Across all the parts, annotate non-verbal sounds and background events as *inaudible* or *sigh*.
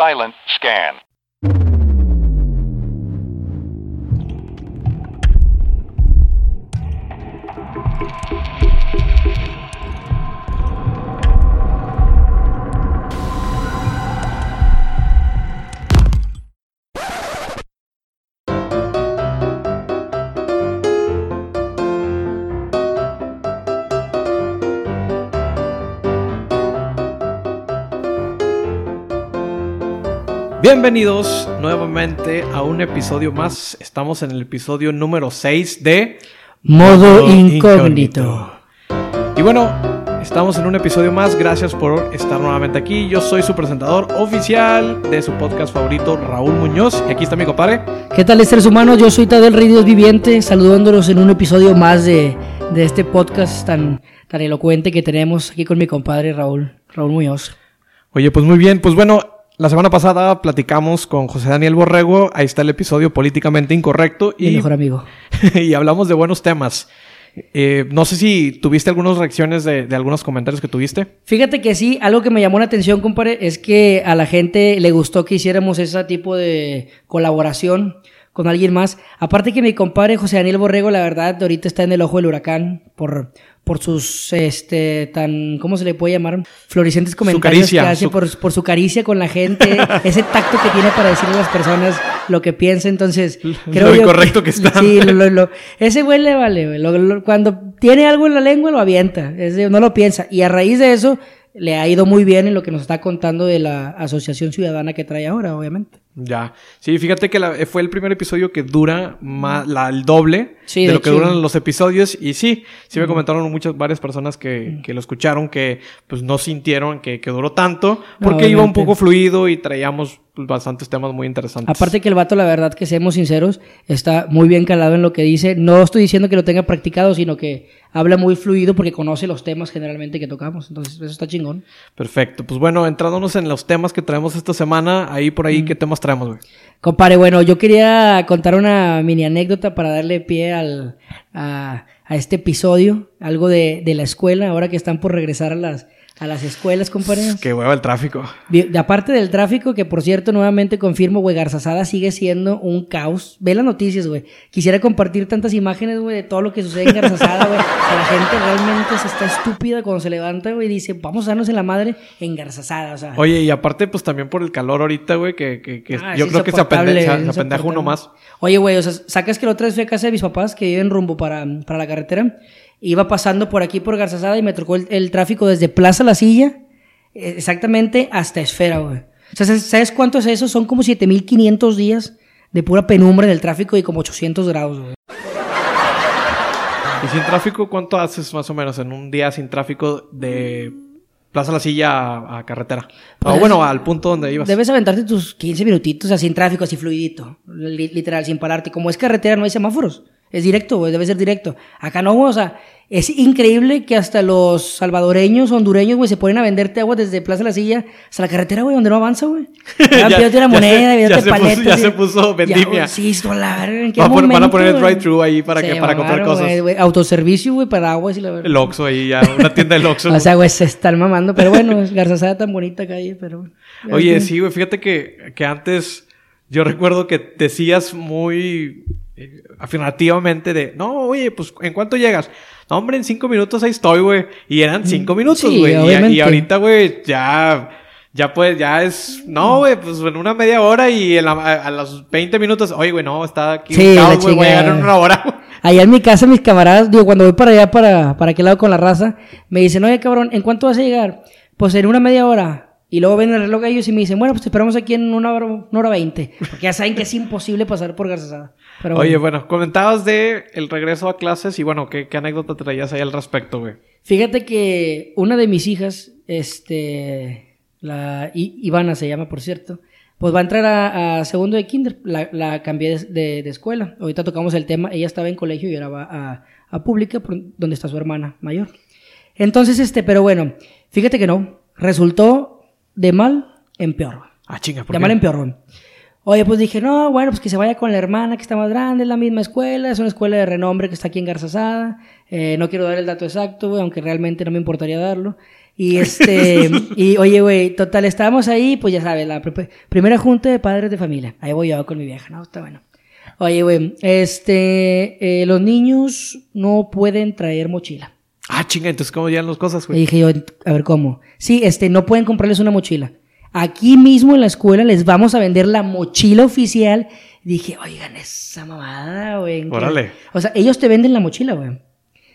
Silent scan. Bienvenidos nuevamente a un episodio más. Estamos en el episodio número 6 de Modo incógnito. Y bueno, estamos en un episodio más. Gracias por estar nuevamente aquí. Yo soy su presentador oficial de su podcast favorito, Raúl Muñoz. Y aquí está mi compadre. ¿Qué tal, seres humanos? Yo soy Tadel Rey Dios Viviente, saludándolos en un episodio más de, de este podcast tan, tan elocuente que tenemos aquí con mi compadre Raúl, Raúl Muñoz. Oye, pues muy bien. Pues bueno, la semana pasada platicamos con José Daniel Borrego. Ahí está el episodio políticamente incorrecto. Mi mejor amigo. *laughs* y hablamos de buenos temas. Eh, no sé si tuviste algunas reacciones de, de algunos comentarios que tuviste. Fíjate que sí, algo que me llamó la atención, compadre, es que a la gente le gustó que hiciéramos ese tipo de colaboración con alguien más. Aparte que mi compadre José Daniel Borrego, la verdad, ahorita está en el ojo del huracán por, por sus, este, tan, ¿cómo se le puede llamar? Florecientes comentarios caricia, que hace su- por, por su caricia con la gente, *laughs* ese tacto que tiene para decirle a las personas lo que piensa. Entonces, creo Lo yo incorrecto que está. Sí, lo- lo- lo- ese güey le vale, güey. Lo- cuando tiene algo en la lengua, lo avienta. Ese no lo piensa. Y a raíz de eso, le ha ido muy bien en lo que nos está contando de la Asociación Ciudadana que trae ahora, obviamente. Ya. Sí, fíjate que la- fue el primer episodio que dura más, la, el doble Sí, de, de lo que duran los episodios. Y sí, sí me comentaron muchas, varias personas que, que lo escucharon que pues no sintieron que, que duró tanto. Porque iba un poco fluido y traíamos pues, bastantes temas muy interesantes. Aparte que el vato, la verdad, que seamos sinceros, está muy bien calado en lo que dice. No estoy diciendo que lo tenga practicado, sino que habla muy fluido porque conoce los temas generalmente que tocamos. Entonces, eso está chingón. Perfecto. Pues bueno, entrándonos en los temas que traemos esta semana, ahí por ahí, ¿qué temas traemos, güey? Compadre, bueno, yo quería contar una mini anécdota para darle pie al, a, a este episodio, algo de, de la escuela, ahora que están por regresar a las, a las escuelas, compadre. Qué hueva el tráfico. De aparte del tráfico, que por cierto, nuevamente confirmo, güey, Garzazada sigue siendo un caos. Ve las noticias, güey. Quisiera compartir tantas imágenes, güey, de todo lo que sucede en Garzazada, güey. La gente realmente se está estúpida cuando se levanta, güey, y dice, vamos a darnos en la madre en Garzazada, o sea. Oye, y aparte, pues también por el calor ahorita, güey, que, que, que Ah, yo creo que se, apende, se, es se apendeja uno más. Oye, güey, o sea, sacas que la otra vez fui a casa de mis papás que viven rumbo para, para la carretera. Iba pasando por aquí por Garzazada y me tocó el, el tráfico desde Plaza La Silla, eh, exactamente hasta Esfera, güey. O sea, ¿sabes- ¿sabes cuánto es eso? Son como 7500 días de pura penumbra en el tráfico y como 800 grados, güey. Y sin tráfico, ¿cuánto haces más o menos en un día sin tráfico de Plaza La Silla a, a carretera? o Pues, bueno, al punto donde ibas. Debes aventarte tus 15 minutitos así en tráfico, así fluidito. li- literal, sin pararte. Como es carretera, no hay semáforos. Es directo, güey, debe ser directo. Acá no, güey, o sea, es increíble que hasta los salvadoreños, hondureños, güey, se ponen a venderte agua desde Plaza La Silla hasta la carretera, güey, donde no avanza, güey. *laughs* Ya- Ya, pídete una ya moneda, ya puso- paletas. ya y- se puso vendimia. güey, Sí, esto, la verga, ¿en qué Va a poner- van a poner el drive-thru ahí para que- para comprar cosas. güey, Autoservicio, güey, para aguas y la verdad. El Oxxo ahí ya, una tienda del Oxxo. *laughs* O sea, güey, se están mamando, pero bueno, Garzazada tan bonita calle, pero... Oye, sí, güey, fíjate que, que antes yo recuerdo que decías muy eh, afirmativamente de, no, oye, pues, ¿en cuánto llegas? No, hombre, en cinco minutos ahí estoy, güey. Y eran cinco minutos, Mm, sí, güey. y, ahorita, güey, ya, ya pues, ya es, no, güey, pues en una media hora y en la- a, a los 20 minutos, oye, güey, no, está aquí Sí, güey, voy a llegar en una hora, güey. Allá en mi casa, mis camaradas, digo, cuando voy para allá, para, para aquel lado con la raza, me dicen, oye, cabrón, ¿en cuánto vas a llegar? Pues en una media hora. Y luego ven el reloj a ellos y me dicen, bueno, pues te esperamos aquí en una hora, una hora veinte. Porque ya saben que es imposible pasar por Garzazada. Pero Oye, bueno. bueno, comentabas de el regreso a clases y bueno, ¿qué, qué anécdota traías ahí al respecto, güey? Fíjate que una de mis hijas, este, la I- Ivana se llama, por cierto, pues va a entrar a, a segundo de kinder. La, la cambié de, de- de escuela. Ahorita tocamos el tema. Ella estaba en colegio y ahora va a, a pública, por- donde está su hermana mayor. Entonces, este, pero bueno, fíjate que no. Resultó de mal en peor. Ah, chinga, ¿por De qué? mal en peor. Oye, pues dije, no, bueno, pues que se vaya con la hermana que está más grande, es la misma escuela, es una escuela de renombre que está aquí en Garzazada. Eh, no quiero dar el dato exacto, güey, aunque realmente no me importaría darlo. Y *laughs* este, y oye, güey, total, estábamos ahí, pues ya sabes, la pr- primera junta de padres de familia. Ahí voy yo con mi vieja, ¿no? Está bueno. Oye, güey, este, eh, los niños no pueden traer mochila. Ah, chinga, entonces ¿cómo llegan las cosas, güey? dije yo, a ver cómo. Sí, este, no pueden comprarles una mochila. Aquí mismo en la escuela les vamos a vender la mochila oficial. Dije, oigan, esa mamada, güey. ¿en qué-?" Órale. O sea, ellos te venden la mochila, güey.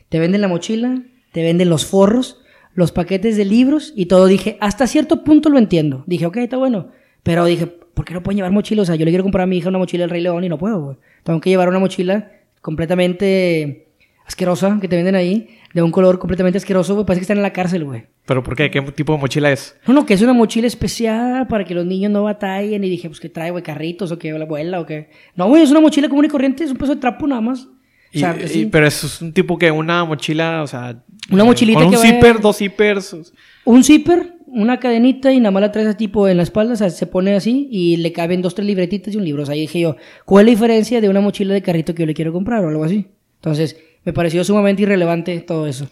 Te venden la mochila, te venden los forros, los paquetes de libros y todo. Dije, hasta cierto punto lo entiendo. Dije, ok, está bueno. Pero dije, ¿por qué no pueden llevar mochila? O sea, yo le quiero comprar a mi hija una mochila del Rey León y no puedo, güey. Tengo que llevar una mochila completamente asquerosa que te venden ahí, de un color completamente asqueroso, güey. Parece que están en la cárcel, güey. ¿Pero por qué? ¿Qué tipo de mochila es? No, no, que es una mochila especial para que los niños no batallen. Y dije, pues que trae, güey, carritos o que la abuela o que. No, güey, es una mochila común y corriente, es un peso de trapo nada más. O Y- sea, y- sí. pero eso es un tipo que una mochila, o sea... Una eh, mochilita Con un que vaya- zipper, dos zippers... Un zipper, una cadenita y nada más la traes así, tipo en la espalda, o sea, se pone así y le caben dos, tres libretitas y un libro. O sea, ahí dije yo, ¿cuál es la diferencia de una mochila de carrito que yo le quiero comprar o algo así? Entonces, me pareció sumamente irrelevante todo eso.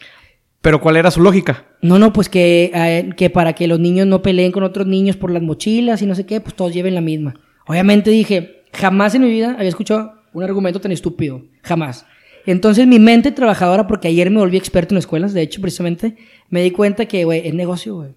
Pero ¿cuál era su lógica? No, no, pues que, eh, que para que los niños no peleen con otros niños por las mochilas y no sé qué, pues todos lleven la misma. Obviamente dije, jamás en mi vida había escuchado un argumento tan estúpido. Jamás. Entonces mi mente trabajadora, porque ayer me volví experto en escuelas, de hecho, precisamente, me di cuenta que, güey, es negocio, güey.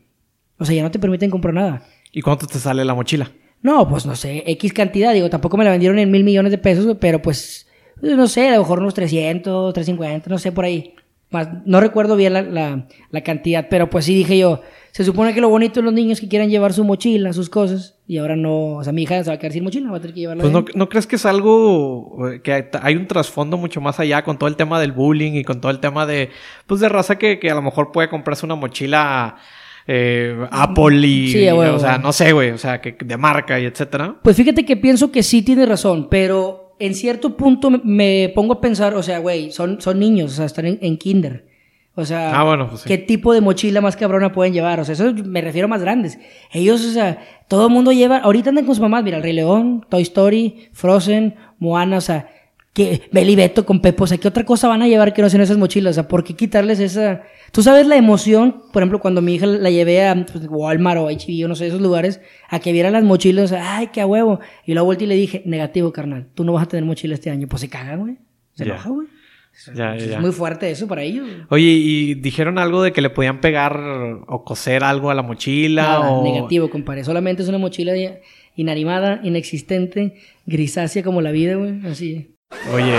O sea, ya no te permiten comprar nada. ¿Y cuánto te sale la mochila? No, pues no sé, X cantidad, digo, tampoco me la vendieron en mil millones de pesos, pero pues, no sé, a lo mejor unos 300, 350, no sé, por ahí. Más, no recuerdo bien la, la, la cantidad, pero pues sí dije yo, se supone que lo bonito de los niños que quieran llevar su mochila, sus cosas, y ahora no, o sea, mi hija se va a quedar sin mochila, va a tener que llevarla. Pues no. ¿no crees que es algo eh, que hay- un trasfondo mucho más allá con todo el tema del bullying y con todo el tema de pues de raza que, que a lo mejor puede comprarse una mochila eh, Apple y Sí, huevo, o sea, no sé, güey, o sea, que de marca y etcétera. Pues fíjate que pienso que sí tiene razón, pero en cierto punto me, pongo a pensar, o sea, güey, son, son niños, o sea, están en, en kinder. O sea, Ah, bueno, pues sí. ¿qué tipo de mochila más cabrona pueden llevar? O sea, eso me refiero a más grandes. Ellos, o sea, todo el mundo lleva, ahorita andan con sus mamás, mira, El Rey León, Toy Story, Frozen, Moana, o sea, que Beli Beto con Pepo, o sea, ¿qué otra cosa van a llevar que no sean esas mochilas? O sea, ¿por qué quitarles esa... Tú sabes la emoción, por ejemplo, cuando mi hija la llevé a pues, Walmart o H&B o no sé, esos lugares, a que vieran las mochilas, ay, qué a huevo. Y luego volteé y le dije, negativo, carnal, tú no vas a tener mochila este año. Pues se cagan, güey. Se enoja, güey. Ya, ya, Es muy fuerte eso para ellos. Oye, ¿y dijeron algo de que le podían pegar o coser algo a la mochila Nada, o negativo, compadre. Solamente es una mochila inanimada, inexistente, grisácea como la vida, güey. Así. Oye,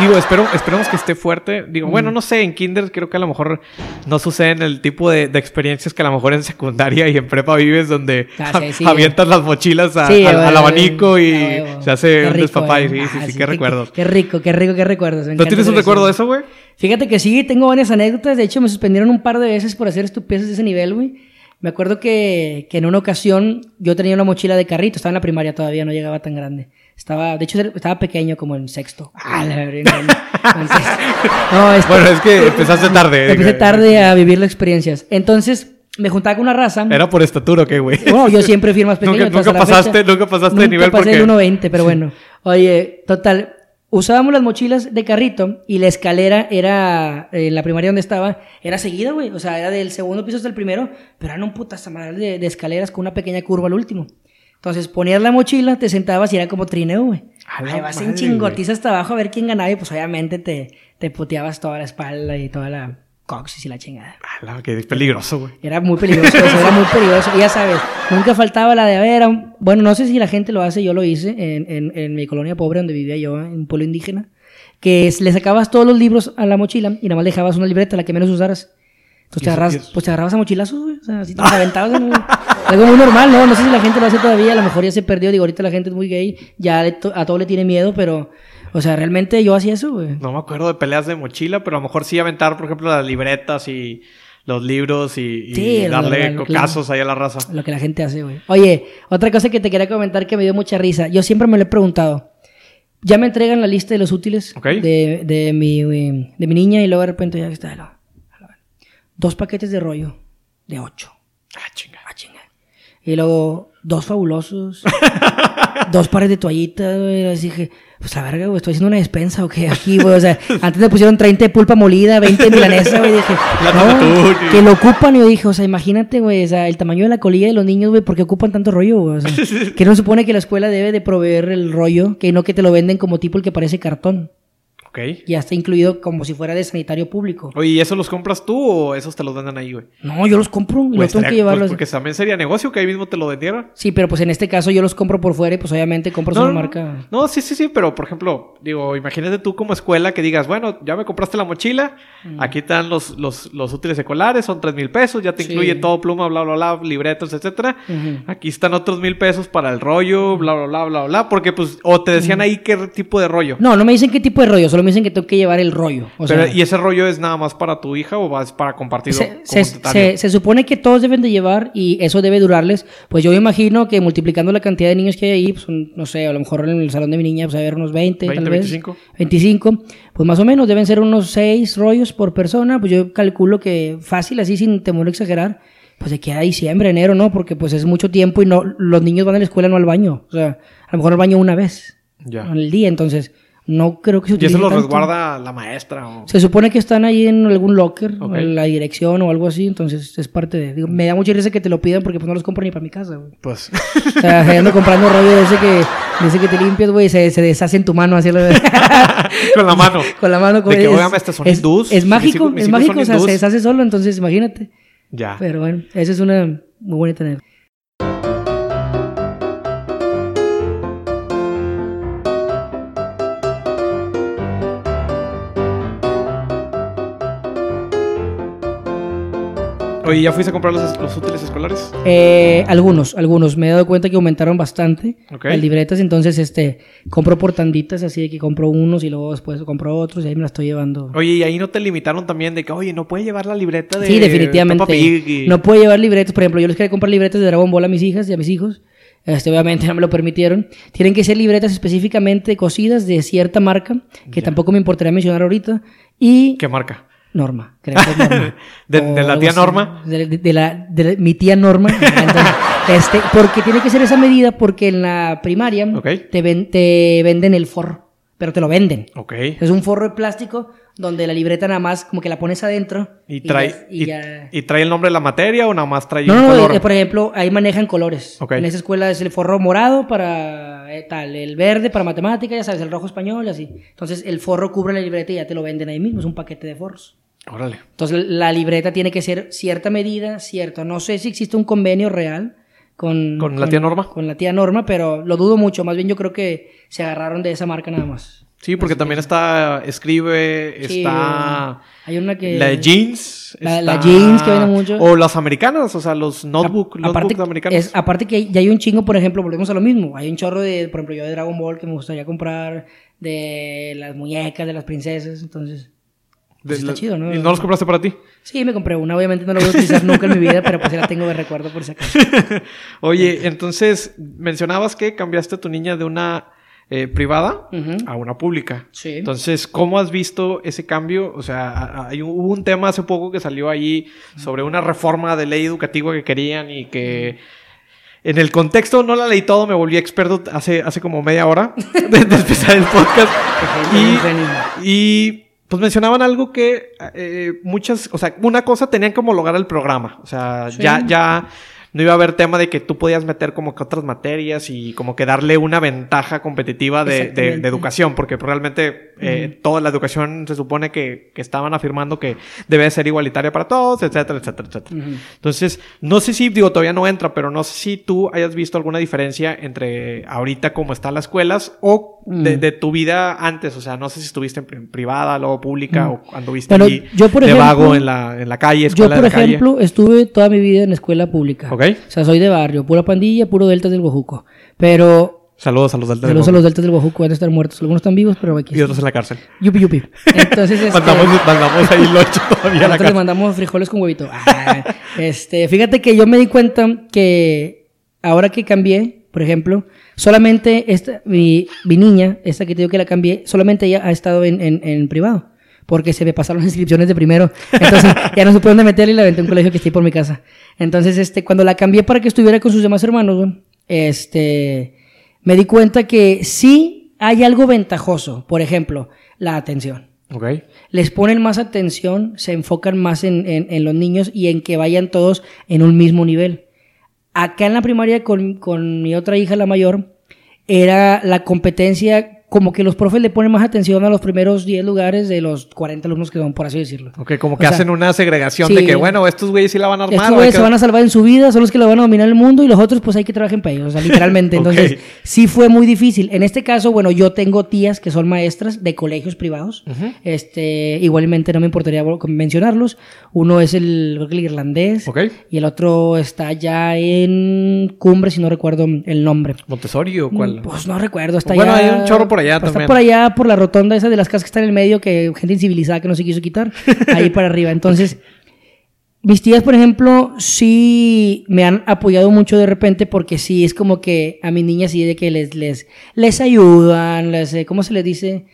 digo, espero, esperemos que esté fuerte. Digo, bueno, no sé, en kinder creo que a lo mejor no suceden el tipo de, de experiencias que a lo mejor en secundaria y en prepa vives donde Ah, *laughs* sí, sí, avientas las mochilas a- Sí, al, al abanico y se hace Qué un despapay. güey. Sí, sí, Ah, sí, qué recuerdos. Qué, rico, qué rico, qué recuerdos. ¿No tienes un recuerdo de eso, güey? Fíjate que sí, tengo varias anécdotas. De hecho, me suspendieron un par de veces por hacer estupideces de ese nivel, güey. Me acuerdo que, que en una ocasión yo tenía una mochila de carrito. Estaba en la primaria todavía, no llegaba tan grande. Estaba, de hecho, estaba pequeño, como en sexto. *laughs* Ah, la verga, no, en sexto. No, este- Bueno, es que empezaste tarde. Empecé tarde a vivir las experiencias. Entonces, me juntaba con una raza. Era por estatura, ¿o ¿qué, güey? Bueno, yo siempre fui más *laughs* pequeño. Nunca- nunca pasaste- fecha. nunca pasaste de nivel pasé porque- el 1.20, pero bueno. Oye, total, usábamos las mochilas de carrito y la escalera era, eh, la primaria donde estaba, era seguida, güey. O sea, era del segundo piso hasta el primero, pero eran un putas madre de, de escaleras con una pequeña curva al último. Entonces ponías la mochila, te sentabas y era como trineo, güey. Ahí vas en chingotiza hasta abajo a ver quién ganaba y pues obviamente te, te puteabas toda la espalda y toda la coxis y la chingada. Ala, qué peligroso, güey. Era muy peligroso, eso era muy peligroso. Y ya sabes, nunca faltaba la de, a un- bueno, no sé si la gente lo hace, yo lo hice en, en, en mi colonia pobre donde vivía yo, en un pueblo indígena, que es- le sacabas todos los libros a la mochila y nada más dejabas una libreta, la que menos usaras. Y te eso- pues te agarrabas a mochilazos, güey. O sea, así te aventabas. ¿no? *laughs* Algo muy normal, ¿no? No sé si la gente lo hace todavía, a lo mejor ya se perdió. Digo, ahorita la gente es muy gay, ya to- a todo le tiene miedo, pero, o sea, realmente yo hacía eso, güey. No me acuerdo de peleas de mochila, pero a lo mejor sí aventar, por ejemplo, las libretas y los libros y, y Sí, lo darle normal, cocazos ahí a la raza. Lo que la gente hace, güey. Oye, otra cosa que te quería comentar que me dio mucha risa. Yo siempre me lo he preguntado. Ya me entregan la lista de los útiles Ok. de, de, mi, de mi niña y luego de repente ya está. Dos paquetes de rollo de ocho. Ah, chinga. Ah, chinga. Y luego, dos fabulosos. *laughs* dos pares de toallitas, güey. Así dije, pues a ver, güey, estoy haciendo una despensa o qué aquí, güey. O sea, *laughs* antes me pusieron 30 de pulpa molida, 20 de milanesa, güey. Dije, La no, que lo ocupan. Y yo dije, o sea, imagínate, güey, o sea, el tamaño de la colilla de los niños, güey, ¿por qué ocupan tanto rollo, güey? O sea, *laughs* que no se supone que la escuela debe de proveer el rollo, que no que te lo venden como tipo el que parece cartón. Ok. Ya está incluido como si fuera de sanitario público. Oye, ¿y eso los compras tú o esos te los venden ahí, güey? No, yo los compro y Pues los tengo que estaría- llevarlos. pues porque también sería negocio que ahí mismo te lo vendieran. Sí, pero pues en este caso yo los compro por fuera y pues obviamente compras No, una no, marca. No, sí, sí, sí, pero por ejemplo, digo, imagínate tú como escuela que digas, bueno, ya me compraste la mochila, aquí están los, los, los útiles escolares, son tres mil pesos, ya te Sí. incluye todo, pluma, bla, bla, bla, libretos, etcétera. Aquí están otros mil pesos para el rollo, bla, bla, bla, bla, bla, porque pues, o te decían ahí qué tipo de rollo. No, no me dicen qué tipo de rollo, solo me dicen que tengo que llevar el rollo. O Pero, sea, ¿Y ese rollo es nada más para tu hija o vas para compartido se, se- se- se supone que todos deben de llevar y eso debe durarles. Pues yo me imagino que multiplicando la cantidad de niños que hay ahí, pues no sé, a lo mejor en el salón de mi niña, pues a ver unos 20, 20, tal vez. 25. 25. Pues más o menos deben ser unos 6 rollos por persona. Pues yo calculo que fácil, así sin temor a exagerar. Pues de aquí a diciembre, enero, ¿no? Porque pues es mucho tiempo y no los niños van a la escuela, no al baño. O sea, a lo mejor al baño una vez Ya. en el día. Entonces, no creo que se Y utilice eso lo tanto. resguarda la maestra o... Se supone que están ahí en algún locker, en la dirección o algo así, entonces es parte de... digo, me da mucha risa que te lo pidan porque pues no los compro ni para mi casa, güey. Pues... O sea, ando comprando rollo de ese que, ese que te limpias, güey, y se, se deshace en tu mano, así lo *laughs* con la mano. *laughs* Con la mano. De que, es, "Óigame, estos son es, hindús, es mis mágico, hijos- mis es mágico, o sea, hindús". se deshace solo, entonces imagínate. Ya. Pero bueno, esa es una muy buena tener. Oye, ¿ya fuiste a comprar los, los útiles escolares? Eh, algunos, algunos. Me he dado cuenta que aumentaron bastante Ok. las libretas, entonces este compro por tanditas, así de que compro unos y luego después compro otros y ahí me la estoy llevando. Oye, y ahí no te limitaron también de que, oye, no puede llevar la libreta de Sí, definitivamente. Y- No puedo llevar libretos. Por ejemplo, yo les quería comprar libretas de Dragon Ball a mis hijas y a mis hijos. Este, obviamente *laughs* no me lo permitieron. Tienen que ser libretas específicamente cosidas de cierta marca, que Ya. tampoco me importaría mencionar ahorita. Y ¿Qué marca? Norma, creo que es Norma. *laughs* ¿De- la tía. Norma? De, la, de mi tía Norma. Entonces, *laughs* este, porque tiene que ser esa medida porque en la primaria te, ven- te venden el forro, pero te lo venden. Ok. Es un forro de plástico donde la libreta nada más como que la pones adentro. ¿Y trae, y, ya- y trae el nombre de la materia o nada más trae No, no, color? eh, por ejemplo, ahí manejan colores. Ok. En esa escuela es el forro morado para eh, tal, el verde para matemáticas, ya sabes, el rojo español, así. Entonces el forro cubre la libreta y ya te lo venden ahí mismo, es un paquete de forros. Órale. Entonces la libreta tiene que ser cierta medida, cierto. No sé si existe un convenio real con, ¿Con la tía Norma? Con la tía Norma, pero lo dudo mucho. Más bien yo creo que se agarraron de esa marca nada más. Sí, porque también está Escribe, Sí, está Hay una que... la de jeans. La- está- la jeans que vende mucho. O las americanas, o sea, los notebook, A- aparte, notebooks americanos. es- aparte que ya hay un chingo, por ejemplo, volvemos a lo mismo. Hay un chorro de, por ejemplo, yo de Dragon Ball que me gustaría comprar, de las muñecas, de las princesas, entonces... pues está la- chido, ¿no? ¿Y no los compraste para ti? Sí, me compré una, obviamente no la voy a utilizar nunca en mi vida, pero pues sí la tengo de recuerdo por si acaso. *laughs* Oye, entonces mencionabas que cambiaste a tu niña de una eh, privada a una pública. Sí. Entonces, ¿cómo has visto ese cambio? O sea, hay un- hubo un tema hace poco que salió ahí sobre una reforma de ley educativa que querían y que en el contexto no la leí todo, me volví experto hace, hace como media hora *laughs* de, de empezar el podcast. Y, pues mencionaban algo que eh, muchas, o sea, una cosa tenían que homologar el programa. O sea, Sí. ya, ya no iba a haber tema de que tú podías meter como que otras materias y como que darle una ventaja competitiva de, de- de Exactamente. educación, porque realmente eh, toda la educación se supone que, que estaban afirmando que debe ser igualitaria para todos, etcétera, etcétera, etcétera. Entonces, no sé si, digo, todavía no entra, pero no sé si tú hayas visto alguna diferencia entre ahorita cómo están las escuelas o de, Mm. de tu vida antes. O sea, no sé si estuviste en pri- privada, luego pública Mm. o anduviste ahí yo, por de ejemplo, vago en la, en la calle, Yo, escuela por de la calle. ejemplo, estuve toda mi vida en escuela pública. Ok. O sea, soy de barrio, pura pandilla, puro deltas del Guajuco. Pero Saludos a los del saludos a los deltas del Guajuco, van a estar muertos. Algunos están vivos, pero aquí Y otros en la cárcel. Yupi, yupi. Entonces, *laughs* este, Mandamos, mandamos ahí locho todavía a la cárcel. mandamos frijoles con huevito. Ah, este, fíjate que yo me di cuenta que ahora que cambié, por ejemplo, solamente esta, mi, mi niña, esta que te digo que la cambié, solamente ella ha estado en, en, en privado. Porque se me pasaron las inscripciones de primero. Entonces *laughs* ya no supe dónde meterla y la aventé a un colegio que está ahí por mi casa. Entonces, este, cuando la cambié para que estuviera con sus demás hermanos, güey, este, me di cuenta que sí hay algo ventajoso. Por ejemplo, la atención. Ok. Les ponen más atención, se enfocan más en, en- en los niños y en que vayan todos en un mismo nivel. Acá en la primaria con, con mi otra hija, la mayor, era la competencia como que los profes le ponen más atención a los primeros 10 lugares de los 40 alumnos que son, por así decirlo. Ok, como O que sea, hacen una segregación sí. de que, bueno, estos güeyes sí la van a armar. Estos güeyes que- se van a salvar en su vida, son los que lo van a dominar el mundo y los otros pues hay que trabajar para ellos, o sea, literalmente. *laughs* Entonces, sí fue muy difícil. En este caso, bueno, yo tengo tías que son maestras de colegios privados. Este, igualmente no me importaría mencionarlos. Uno es el, creo que el irlandés Ok. y el otro está ya en Cumbre, si no recuerdo el nombre. ¿Montessori o cuál? Pues no recuerdo, está Bueno, hay un chorro por allá también. Está por allá, por la rotonda esa de las casas que está en el medio, que gente incivilizada que no se quiso quitar. Ahí para arriba. Entonces, mis tías, por ejemplo, sí me han apoyado mucho de repente porque sí es como que a mis niñas sí de que les, les, les ayudan, les, eh, ¿cómo se les dice?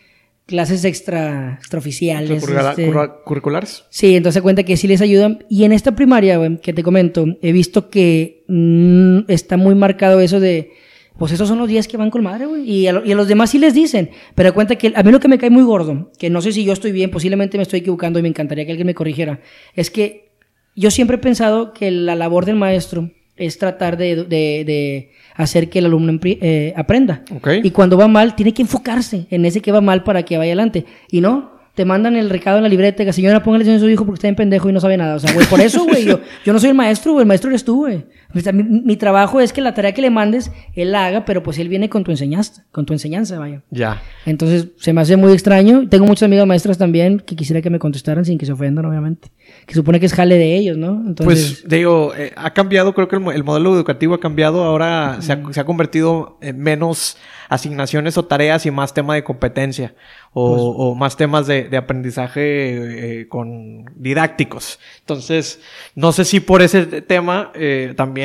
Clases extra, extraoficiales. Este, ¿Curriculares? Sí, entonces se cuenta que sí les ayudan. Y en esta primaria, que te comento, he visto que mm, está muy marcado eso de, pues esos son los días que van con madre, güey. Y, a lo- y a los demás sí les dicen. Pero cuenta que a mí lo que me cae muy gordo, que no sé si yo estoy bien, posiblemente me estoy equivocando y me encantaría que alguien me corrigiera, es que yo siempre he pensado que la labor del maestro es tratar de, de- de hacer que el alumno eh, aprenda. Ok. Y cuando va mal, tiene que enfocarse en ese que va mal para que vaya adelante. Y no, te mandan el recado en la libreta que señora, póngale atención a su hijo porque está bien pendejo y no sabe nada. O sea, güey, por eso, güey, yo, yo no soy el maestro, güey, el maestro eres tú, güey. Sea, mi, mi trabajo es que la tarea que le mandes, él la haga, pero pues él viene con tu enseñanza, con tu enseñanza, vaya. Ya. Entonces, se me hace muy extraño. Tengo muchas amigas maestras también que quisiera que me contestaran sin que se ofendan, obviamente. Que supone que es jale de ellos, ¿no? Entonces, Pues digo, eh, ha cambiado, creo que el, mo- el modelo educativo ha cambiado, ahora se, ha, se ha convertido en menos asignaciones o tareas y más tema de competencia o, Pues o más temas de, de aprendizaje eh, con didácticos. Entonces, no sé si por ese tema eh, también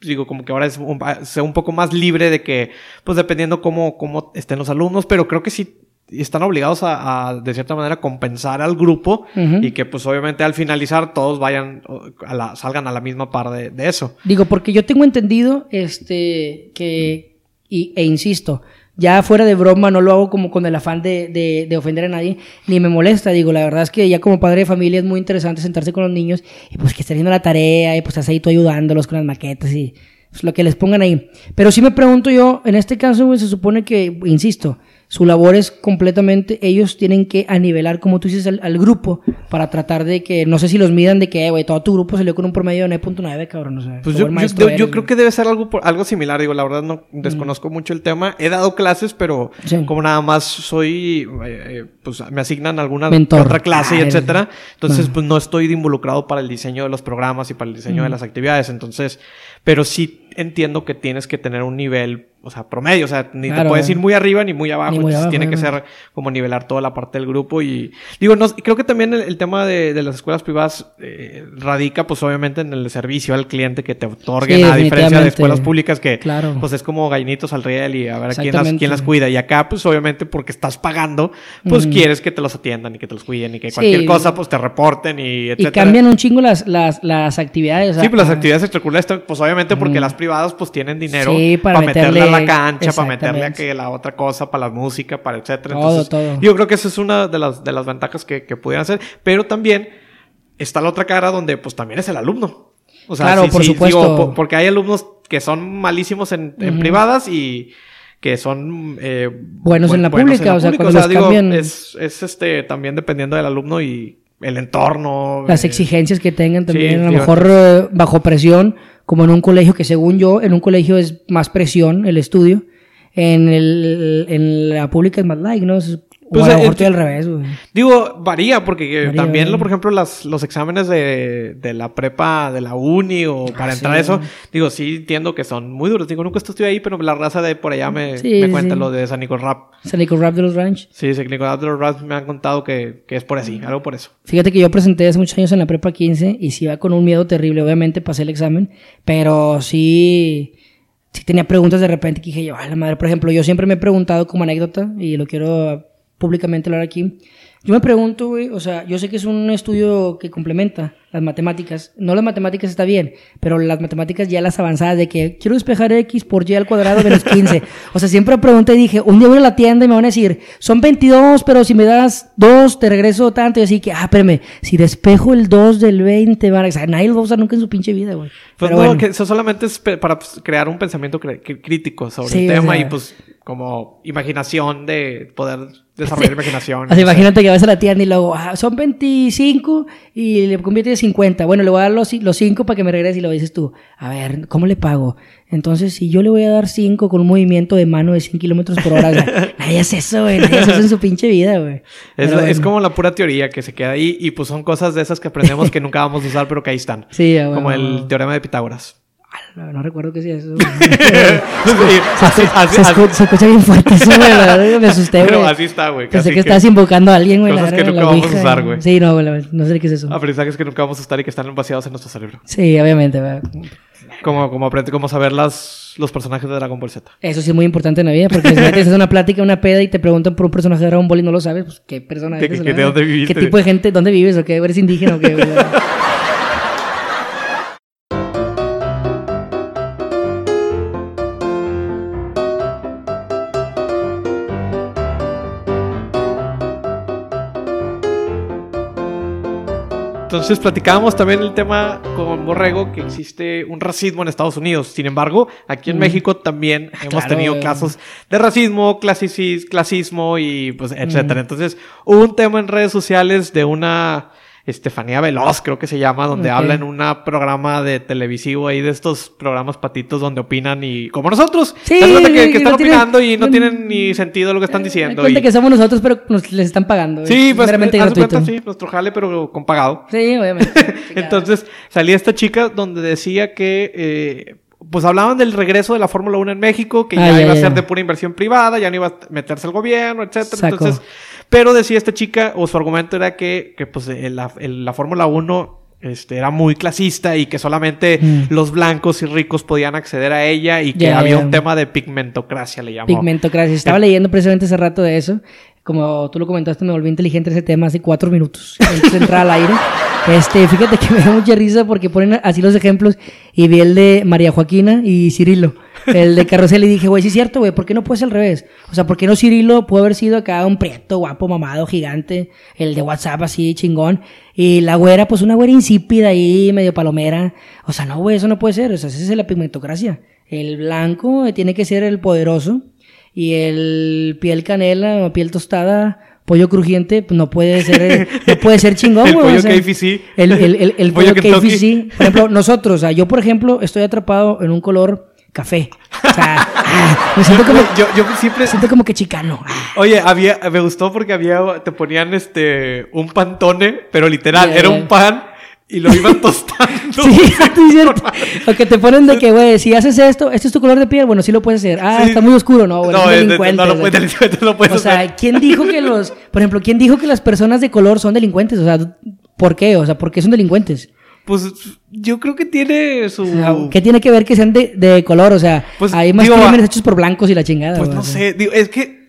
digo, como que ahora es un, sea un poco más libre de que, pues dependiendo cómo, cómo estén los alumnos, pero creo que sí están obligados a, a, de cierta manera compensar al grupo y que pues obviamente al finalizar todos vayan o, a la, salgan a la misma par de, de eso. Digo, porque yo tengo entendido este que, y, e insisto, ya fuera de broma, no lo hago como con el afán de, de, de ofender a nadie, ni me molesta. Digo, la verdad es que ya como padre de familia es muy interesante sentarse con los niños y pues que estén haciendo la tarea y pues estás ahí tú ayudándolos con las maquetas y pues, lo que les pongan ahí. Pero sí me pregunto yo, en este caso, se supone que, insisto, su labor es completamente, ellos tienen que anivelar, como tú dices, al, al grupo para tratar de que, no sé si los midan de que, eh, güey, todo tu grupo salió con un promedio de 9.9, cabrón, o sea, Pues yo, yo- yo- eres, yo güey. creo que debe ser algo, por- algo similar. Digo, la verdad no desconozco mucho el tema. He dado clases, pero Sí. como nada más soy, eh, eh, pues me asignan alguna Mentor. otra clase y Ah, etcétera. Entonces, pues no estoy involucrado para el diseño de los programas y para el diseño de Mm. las actividades. Entonces, pero sí entiendo que tienes que tener un nivel, o sea, promedio. O sea, ni te puedes ir muy arriba ni muy abajo. Ni muy Entonces, abajo, tiene que ser como nivelar toda la parte del grupo y digo no creo que también el, el tema de, de las escuelas privadas eh, radica pues obviamente en el servicio al cliente que te otorguen Sí, a diferencia de escuelas públicas que Claro. pues es como gallinitos al riel y a ver quién las, quién las cuida y acá pues obviamente porque estás pagando pues quieres que te los atiendan y que te los cuiden y que Sí. cualquier cosa pues te reporten y Y etcétera cambian un chingo las, las, las actividades. o sea, Sí, pues las actividades extracurriculares, pues obviamente porque las privadas pues tienen dinero Sí, para meterle a la cancha, para meterle a que la otra cosa, para la música, para etcétera. Todo, Entonces, todo. yo creo que esa es una de las, de las ventajas que, que pudieran hacer, pero también está la otra cara donde pues también es el alumno. O sea, Claro, sí, por sí, supuesto. digo, po- porque hay alumnos que son malísimos en, en privadas y que son eh, Buenos en la pública, o sea, cuando los digo, cambian- es, es este también dependiendo del alumno y el entorno. Las eh, exigencias que tengan también, sí, a lo mejor eh, bajo presión, como en un colegio, que según yo, en un colegio es más presión el estudio, en, el, en la pública es más like, ¿no? O Pues, a lo eh, mejor eh, estoy al revés, güey. Digo, varía, porque eh, Varía, también, varía. lo, por ejemplo, las, los exámenes de, de la prepa, de la uni o para Ah, entrar sí. a eso, digo, sí entiendo que son muy duros. Digo, nunca estuve ahí, pero la raza de por allá me, Sí, me cuenta sí. lo de San Nicolás Rap. San Nicolás Rap de los Ranch. Sí, San Nicolás de los Rap me han contado que, que es por así, algo por eso. Fíjate que yo presenté hace muchos años en la prepa 15 y sí iba con un miedo terrible. Obviamente pasé el examen, pero sí, sí tenía preguntas de repente que dije yo, a la madre, por ejemplo, yo siempre me he preguntado como anécdota y lo quiero públicamente hablar aquí. Yo me pregunto, güey, o sea, yo sé que es un estudio que complementa las matemáticas. No las matemáticas está bien, pero las matemáticas ya las avanzadas de que quiero despejar x por y al cuadrado menos 15. o sea, siempre pregunté y dije, un día voy a la tienda y me van a decir, son 22, pero si me das 2, te regreso tanto. Y así que, ah, espérame, si despejo el 2 del 20, van a... O sea, nadie lo va a usar nunca en su pinche vida, güey. Pues Pero no, bueno. que eso solamente es para pues, crear un pensamiento crítico sobre Sí, el o tema sea- y pues como imaginación de poder desarrollar *laughs* imaginación. O sea, no sé. imagínate que vas a la tienda y luego, ah, son 25 y le convierte en 50. Bueno, le voy a dar los, los 5 para que me regrese y lo dices tú. A ver, ¿cómo le pago? Entonces, si yo le voy a dar 5 con un movimiento de mano de 100 kilómetros por hora, *laughs* nadie hace eso, güey. Nadie hace eso en su pinche vida, güey. Es, como la pura teoría que se queda ahí y pues son cosas de esas que aprendemos que nunca vamos a usar pero que ahí están. Sí, como bueno. el teorema de Pitágoras. No, no recuerdo que sea eso. Se, escucha bien fuerte eso, güey. Me asusté, Pero así está, güey. Pensé que, que- estabas invocando a alguien, güey. Cosas que nunca vamos a usar, güey. Sí, no, güey, no sé qué es eso. Aprendizajes que nunca vamos a usar y que están vaciados en nuestro cerebro. Sí, obviamente, güey. Como, como aprende, como saber las, los personajes de Dragon Ball Z. Eso sí es muy importante en la vida, porque si metes en una plática, una peda y te preguntan por un personaje de Dragon Ball y no lo sabes, pues qué persona ¿De eres, qué- la de dónde viviste? ¿Qué tipo de gente, dónde vives o qué? ¿Eres indígena o qué? Entonces platicábamos también el tema con Borrego que existe un racismo en Estados Unidos. Sin embargo, aquí en Mm. México también hemos claro, tenido casos de racismo, clasicis- clasismo y pues etcétera. Mm. Entonces, hubo un tema en redes sociales de una Estefanía Veloz, creo que se llama, donde Ok. habla en un programa de televisivo ahí de estos programas patitos donde opinan y como nosotros. Sí, que, que están no opinando y no no- tienen ni sentido lo que están diciendo. y- que somos nosotros, pero nos les están pagando. Sí, es pues haz cuenta, sí, nuestro jale, pero con pagado. Sí, obviamente. *laughs* Entonces salía esta chica donde decía que, eh, pues hablaban del regreso de la Fórmula 1 en México, que Ah, ya ya, iba a ya. ser de pura inversión privada, ya no iba a meterse el gobierno, etcétera. Entonces, pero decía esta chica, o su argumento era que, que pues eh, la, el- la Fórmula 1 este, era muy clasista y que solamente Mm. los blancos y ricos podían acceder a ella y que había un tema de pigmentocracia, le llamó. Pigmentocracia. Estaba leyendo precisamente hace rato de eso. Como tú lo comentaste, me volví inteligente ese tema hace cuatro minutos antes de entrar al aire. *laughs* Este, fíjate que me da mucha risa porque ponen así los ejemplos y vi el de María Joaquina y Cirilo. El de Carrusel y dije, güey, sí es cierto, güey, ¿por qué no puede ser al revés? O sea, ¿por qué no Cirilo puede haber sido acá un prieto, guapo, mamado, gigante? El de WhatsApp así, chingón. Y la güera, pues una güera insípida ahí, medio palomera. O sea, no, güey, eso no puede ser. O sea, esa es la pigmentocracia. El blanco tiene que ser el poderoso. Y el piel canela o piel tostada, pollo crujiente, pues no puede ser, eh, no puede ser chingón, *laughs* El güey, pollo o sea, KFC. El, el, el, el *laughs* Pollo pollo. KFC. Por ejemplo, nosotros, o sea, yo por ejemplo estoy atrapado en un color café. O sea, *laughs* ah, me siento como, Yo, yo siempre... siento como que chicano. Ah, Oye, había, me gustó porque había, te ponían este, un pantone, pero literal, era un pan y lo iban *laughs* tostando. Sí, *laughs* es cierto. O que te ponen de que, güey, si haces esto, este es tu color de piel, bueno, sí lo puedes hacer. Ah, Sí. está muy oscuro, no, güey, no, es delincuente. no lo puedes, delincuente no lo puedes O sea, hacer. ¿quién dijo que los, por ejemplo, quién dijo que las personas de color son delincuentes? O sea, ¿por qué? O sea, ¿por qué son delincuentes? Pues yo creo que tiene su... O sea, ¿Qué tiene que ver que sean de, de color? O sea, Pues, hay más digo, crímenes a- hechos por blancos y la chingada. Pues no o sea. sé, digo, es que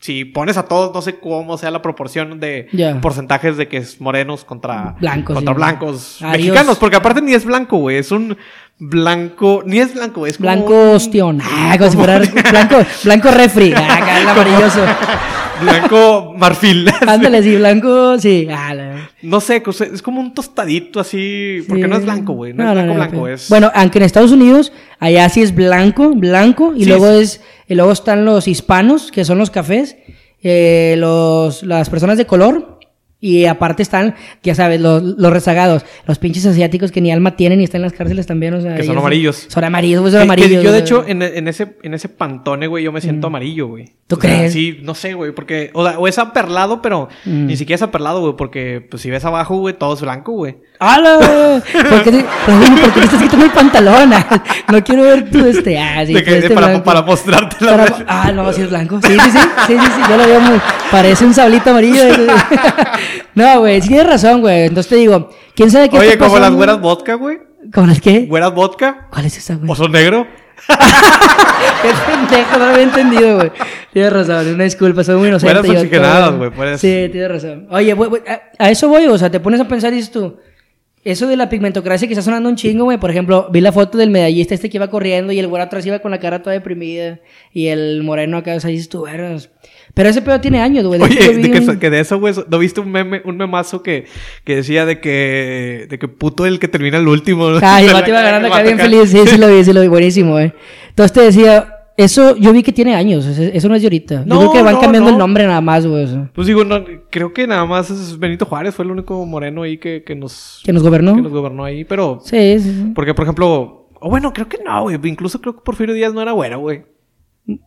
si pones a todos, no sé cómo sea la proporción de porcentajes de que es morenos contra Blancos, contra sí. blancos Adiós. mexicanos, porque aparte ni es blanco, güey, es un blanco, ni es blanco, es como Blanco ostión. Ah, como si fuera blanco, blanco refri. *laughs* Ah, amarilloso. *laughs* blanco marfil. *laughs* Ándale, sí, blanco, sí. Ah, la- No sé, es como un tostadito así, porque Sí. no es blanco, güey, no, es blanco blanco, pero- es Bueno, aunque en Estados Unidos, allá sí es blanco, blanco, y Sí, luego sí. es, y luego están los hispanos, que son los cafés, eh, los, las personas de color, y aparte están, ya sabes, los, los rezagados, los pinches asiáticos que ni alma tienen y están en las cárceles también, o sea. Que son amarillos. Son amarillos, güey, son Que- que amarillos. yo, de hecho, en, en ese, en ese pantone, güey, yo me siento amarillo, güey. ¿Tú O sea, crees? sí, no sé, güey, porque... O, sea, o es aperlado, pero Mm. ni siquiera es aperlado, güey, porque pues, si ves abajo, güey, todo es blanco, güey. ¡Hala! ¿Por qué te, ¿por qué te estás quitando el pantalón? Ah, *laughs* No quiero ver tu este. Ah, sí, que- este para, blanco. para mostrarte la... Para- ah, no, sí es blanco. Sí, sí, sí. Sí, sí, sí. Yo lo veo muy. Parece un sablito amarillo. *laughs* no, güey. Sí tienes razón, güey. Entonces te digo, ¿quién sabe qué Oye, como las güeras vodka, güey. ¿Como las qué? ¿Güeras vodka? ¿Cuál es esa, güey? ¿O son negro? *laughs* Qué pendejo, no lo había entendido, güey. Tienes razón, una disculpa, soy muy inocente. Todo. güey, puedes- Sí, tienes razón. Oye, a, a eso voy, o sea, te pones a pensar y dices tú, eso de la pigmentocracia que está sonando un chingo, güey. Por ejemplo, vi la foto del medallista este que iba corriendo y el güey atrás iba con la cara toda deprimida y el moreno acá, o sea, dices tú, "Vergas". Pero ese pedo tiene años, güey. Oye, de que, un- que de eso, güey, ¿no viste un meme, un memazo que, que decía de que, de que puto el que termina el último? Ah, *laughs* el vato iba ganando acá bien feliz. Sí, sí lo vi, sí lo vi. Buenísimo, eh. Entonces te decía, eso yo vi que tiene años. Eso no es de ahorita. No, yo creo que van no, cambiando no. el nombre nada más, güey. Pues digo, creo que nada más es Benito Juárez fue el único moreno ahí que, que nos, Que nos gobernó. que nos gobernó ahí, pero... Sí, sí, sí. Porque, por ejemplo... O bueno, creo que no, güey. Incluso creo que Porfirio Díaz no era güero, güey.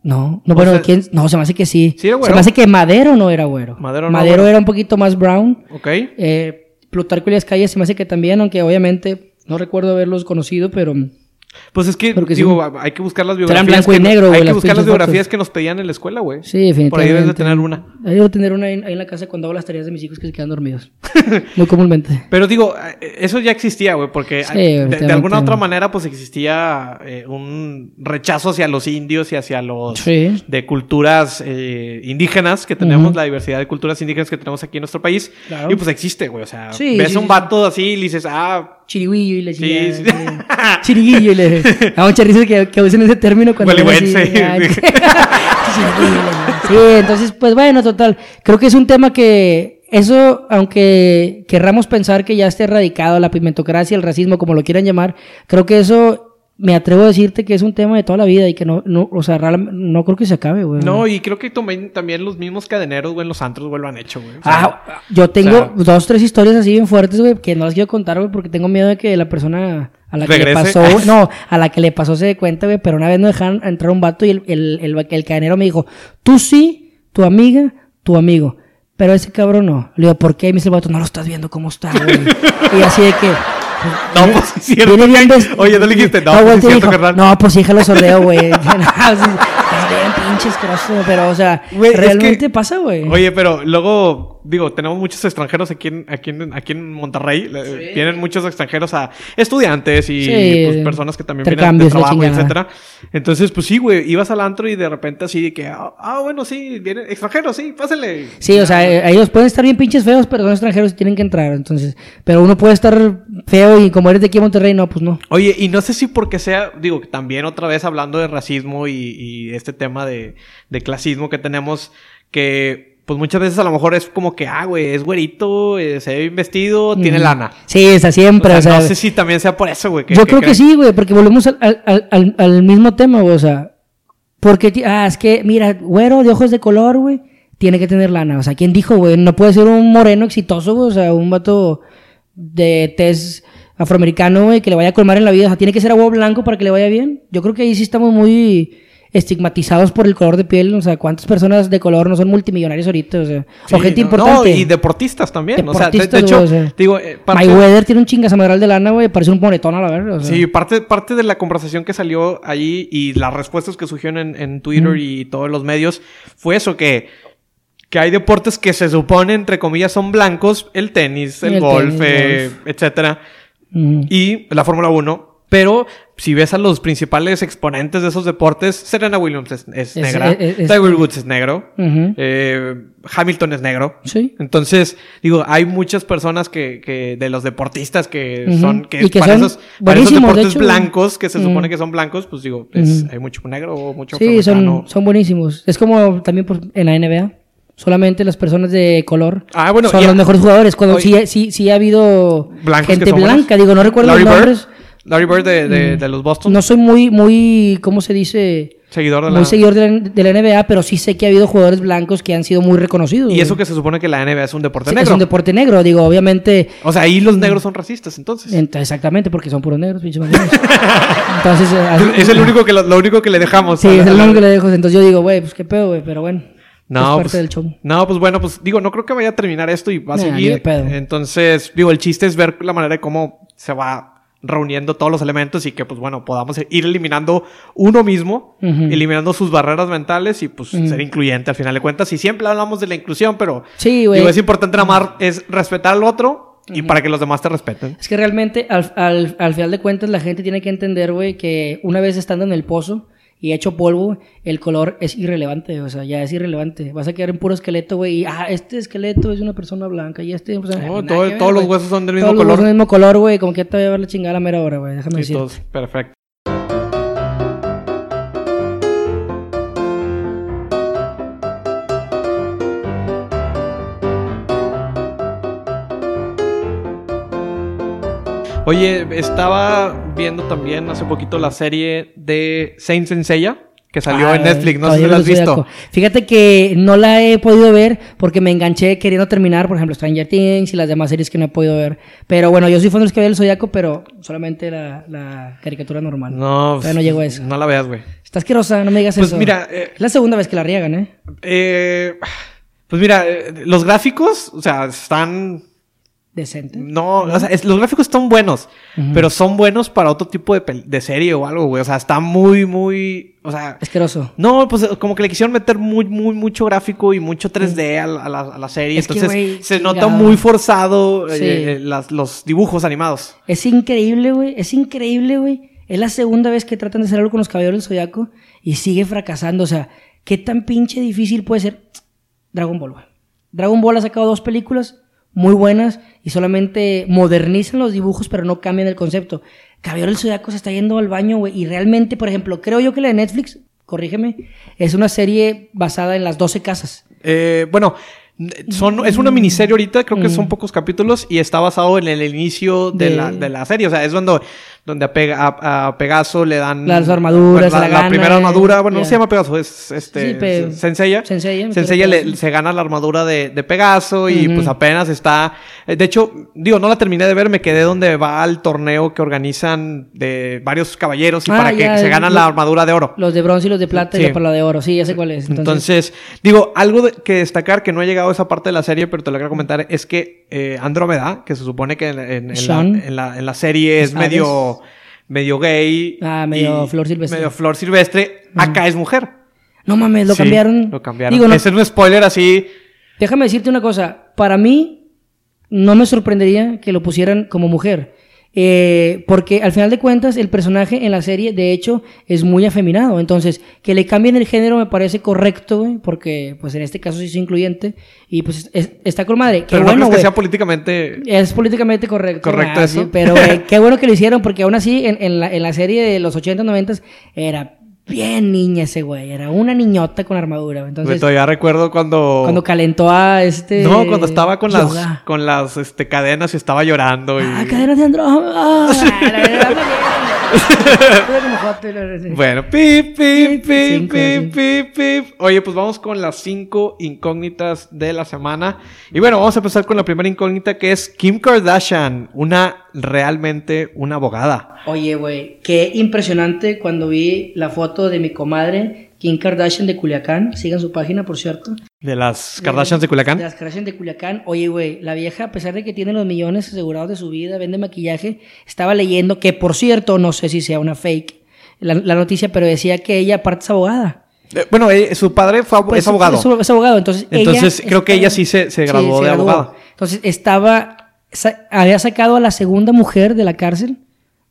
No, no, bueno, ¿quién? No, se me hace que sí. ¿Sí era se güero? me hace que Madero no era güero. Madero no güero. era un poquito más brown. ¿Ok? Eh, Plutarco Elias Calles se me hace que también, aunque obviamente no recuerdo haberlos conocido, pero Pues es que, sí. digo, hay que buscar las biografías. blanco y que- negro, güey, Hay que las buscar las biografías fotos. que nos pedían en la escuela, güey. sí, definitivamente. Por ahí debes de tener una. Ahí debo tener una ahí, en la casa cuando hago las tareas de mis hijos que se quedan dormidos. *laughs* Muy comúnmente. Pero digo, eh, eso ya existía, güey, porque Sí, de, de alguna otra manera, pues existía eh, un rechazo hacia los indios y hacia los Sí. de culturas eh, indígenas que tenemos, la diversidad de culturas indígenas que tenemos aquí en nuestro país. Claro. Y pues existe, güey. O sea, ves un vato así y le dices, ah, Chiriguillo y Sí, chingada, sí. sí. Chiriguillo y le. Da mucha risa que, que usen ese término cuando. ven así, *laughs* *laughs* chiriguillo, Sí, entonces, pues bueno, total. Creo que es un tema que. Eso, aunque querramos pensar que ya esté erradicado la pimentocracia, el racismo, como lo quieran llamar, creo que eso. Me atrevo a decirte que es un tema de toda la vida y que no, no o sea, no creo que se acabe, güey. no, y creo que también, también los mismos cadeneros, güey, en los antros, güey, lo han hecho, güey. O sea, Ah, yo tengo o dos, tres historias así bien fuertes, güey, que no las quiero contar, güey, porque tengo miedo de que la persona a la que le pasó, güey, *laughs* no, a la que le pasó se dé cuenta, güey, pero una vez no dejaron entrar un vato y el, el, el, el cadenero me dijo, tú sí, tu amiga, tu amigo, pero ese cabrón no. Le digo, ¿por qué? Y me dice el vato, no lo estás viendo cómo está, güey. *laughs* y así de que... No, pues sí es cierto. Bien Oye, no le dijiste, no, güey, pues sí es cierto, carnal. No, pues sí, lo sordeo, güey. no, sí, estás bien pinche asqueroso, pero, o sea, es realmente que- pasa, güey. Oye, pero luego, digo, tenemos muchos extranjeros aquí en, aquí en, aquí en Monterrey. Le- Vienen muchos extranjeros a estudiantes y Sí, pues, personas que también vienen de trabajo, etcétera. Entonces, pues sí, güey, ibas al antro y de repente así de que, ah, ah, bueno, sí, vienen extranjeros, sí, pásenle. Sí, o sea, eh, ellos pueden estar bien pinches feos, pero son extranjeros y tienen que entrar. Entonces, pero uno puede estar feo y como eres de aquí a Monterrey, no, pues no. Oye, y no sé si porque sea, digo, también otra vez hablando de racismo y, y este tema de, de clasismo que tenemos, que pues muchas veces a lo mejor es como que, ah, güey, es güerito, eh, se ve bien vestido, tiene lana. Sí, O siempre. sea, o sea, no sé si también sea por eso, güey. yo creo que sí, güey, porque volvemos al, al, al- al- mismo tema, güey, o sea, porque, ah, es que, mira, güero de ojos de color, güey, tiene que tener lana. O sea, ¿quién dijo, güey? No puede ser un moreno exitoso, güey, o sea, un vato de tez afroamericano, güey, que le vaya a colmar en la vida. O sea, tiene que ser agua blanco para que le vaya bien. Yo creo que ahí sí estamos muy estigmatizados por el color de piel. O sea, ¿cuántas personas de color no son multimillonarios ahorita? O sea, Sí, o gente no, importante. No, y deportistas también. o sea, de- Deportistas, hecho, o sea. digo, eh, parte, Mayweather tiene un chingazamadral de lana, güey, parece un moretón a la verga. O sea. sí, parte, parte de la conversación que salió allí y las respuestas que surgieron en, en Twitter y todos los medios fue eso, que, que hay deportes que se supone, entre comillas, son blancos, el tenis, el, El golf, tenis, eh, golf. etcétera, y la Fórmula 1. Pero si ves a los principales exponentes de esos deportes, Serena Williams es, es Es- negra, es- Tiger Woods es negro, eh, Hamilton es negro. Sí. Entonces, digo, hay muchas personas que, que de los deportistas que son, que, que para, son esos, para esos de deportes hecho. blancos, que se supone que son blancos, pues digo, hay mucho negro o mucho Sí, son, son buenísimos. Es como también por- en la NBA. Solamente las personas de color Ah, bueno, son los mejores jugadores. Cuando Oye. sí, sí, sí ha habido Blancos gente buenos. blanca. Digo, no recuerdo Larry los Bird, nombres. Larry Bird de, de- de los Boston, No soy muy, muy, ¿cómo se dice? seguidor de la... Muy seguidor de la, de la NBA, pero sí sé que ha habido jugadores blancos que han sido muy reconocidos. Y eso que se supone que la NBA es un deporte Sí, negro. Es un deporte negro, digo, obviamente. O sea, ahí los negros son racistas, entonces. ent- exactamente, porque son puros negros, mamones. *laughs* Entonces, eh, así- es el único que lo, lo único que le dejamos. Sí, la- es el único que le dejo. Entonces yo digo, güey, pues qué pedo, güey, pero bueno. No, pues, del show. no, pues bueno, pues digo, no creo que vaya a terminar esto y va a Nah, seguir. Entonces, digo, el chiste es ver la manera de cómo se va reuniendo todos los elementos y que, pues bueno, podamos ir eliminando uno mismo, eliminando sus barreras mentales y pues ser incluyente al final de cuentas. Y siempre hablamos de la inclusión, pero Sí, digo, es importante amar, es respetar al otro y para que los demás te respeten. Es que realmente, al, al, al final de cuentas, la gente tiene que entender, güey, que una vez estando en el pozo y hecho polvo, el color es irrelevante, o sea, ya es irrelevante. Vas a quedar en puro esqueleto, güey, y ah, este esqueleto es una persona blanca y este... pues, No, nada todo- ver, todos los güey. huesos son del Todos mismo los color. huesos son del mismo color, güey, como que te voy a ver la chingada a la mera hora, güey, déjame Y decir. todos, perfecto. Oye, estaba viendo también hace poquito la serie de Saint Seiya que salió Ah, en Netflix. No sé si la has visto. Zodiaco. Fíjate que no la he podido ver porque me enganché queriendo terminar, por ejemplo, Stranger Things y las demás series que no he podido ver. Pero bueno, yo soy fan de los Caballeros del Zodiaco, pero solamente la, la caricatura normal. No, Todavía no llego a eso. No la veas, güey. Está asquerosa, no me digas Pues eso. mira, eh, Es la segunda vez que la riegan, ¿eh? Eh, pues mira, eh, los gráficos, o sea, están Decente. No, o sea, es- los gráficos están buenos, pero son buenos para otro tipo de, de serie o algo, güey. O sea, está muy, muy, o sea, Asqueroso. no, pues como que le quisieron meter muy, muy, mucho gráfico y mucho 3D a, la, a la- a la serie. Es que, Entonces güey, se chingado. nota muy forzado eh, eh, las- los dibujos animados. Es increíble, güey. Es increíble, güey. Es la segunda vez que tratan de hacer algo con los caballeros del Zodiaco y sigue fracasando. O sea, ¿qué tan pinche difícil puede ser Dragon Ball, güey? Dragon Ball ha sacado dos películas muy buenas y solamente modernizan los dibujos, pero no cambian el concepto. Caballero del Zodiaco se está yendo al baño, güey. Y realmente, por ejemplo, creo yo que la de Netflix, corrígeme, es una serie basada en las 12 casas. Eh, bueno, son, es una miniserie ahorita, creo que Mm. son pocos capítulos y está basado en el inicio de, De- la, de la serie. O sea, es cuando donde a, Pega- a- a Pegaso le dan Las armaduras, bueno, la, primera armadura. Bueno, no se llama Pegaso, es este Sí, pe- Senseiya. Senseiya, me Senseiya parece. le- se gana la armadura de, de Pegaso y pues apenas está. eh, De hecho, digo, no la terminé de ver, me quedé donde va al torneo que organizan de varios caballeros y Ah, para que se ganan la armadura de oro. Los de bronce y los de plata y la para la de oro. Sí, ya sé cuál es. Entonces, digo, algo de- que destacar que no he llegado a esa parte de la serie, pero te lo quiero comentar, es que eh, Andrómeda, que se supone que en, en- en la, en la- en la serie es medio, medio gay. Ah, medio flor silvestre. Medio flor silvestre, acá es mujer. No mames, lo Sí, cambiaron. Lo cambiaron. Digo, no- Ese es un spoiler así. déjame decirte una cosa. Para mí, no me sorprendería que lo pusieran como mujer. Eh, porque al final de cuentas, el personaje en la serie, de hecho, es muy afeminado. Entonces, que le cambien el género me parece correcto, güey, porque, pues en este caso sí es incluyente. Y pues es- está con madre. Qué Pero bueno, no crees que sea políticamente. Es políticamente correcto. ¿Correcto ah, eso? sí, pero güey, *laughs* qué bueno que lo hicieron, porque aún así, en, en la, en la serie de los 80, 90 era bien niña ese güey. Era una niñota con armadura. Entonces, todavía recuerdo cuando. cuando calentó a este. no, cuando estaba con las, con las este, cadenas y estaba llorando. Y... Ah, cadenas de andrógeno. *laughs* *laughs* Bueno, pip, pip, pip, pip, pip, pip. Oye, pues vamos con las cinco incógnitas de la semana. Y bueno, vamos a empezar con la primera incógnita que es Kim Kardashian, una realmente una abogada. Oye, güey, qué impresionante cuando vi la foto de mi comadre Kim Kardashian de Culiacán. Sigan su página, por cierto. De las Kardashians de Culiacán. De las Kardashian de Culiacán. Oye, güey, la vieja, a pesar de que tiene los millones asegurados de su vida, vende maquillaje, estaba leyendo que, por cierto, no sé si sea una fake la, la noticia, pero decía que ella aparte es abogada. Eh, bueno, eh, su padre fue Pues, es abogado. Es, es abogado, entonces. Entonces, ella creo que ella sí se- se graduó de graduó. abogada. Entonces, estaba. sa- había sacado a la segunda mujer de la cárcel,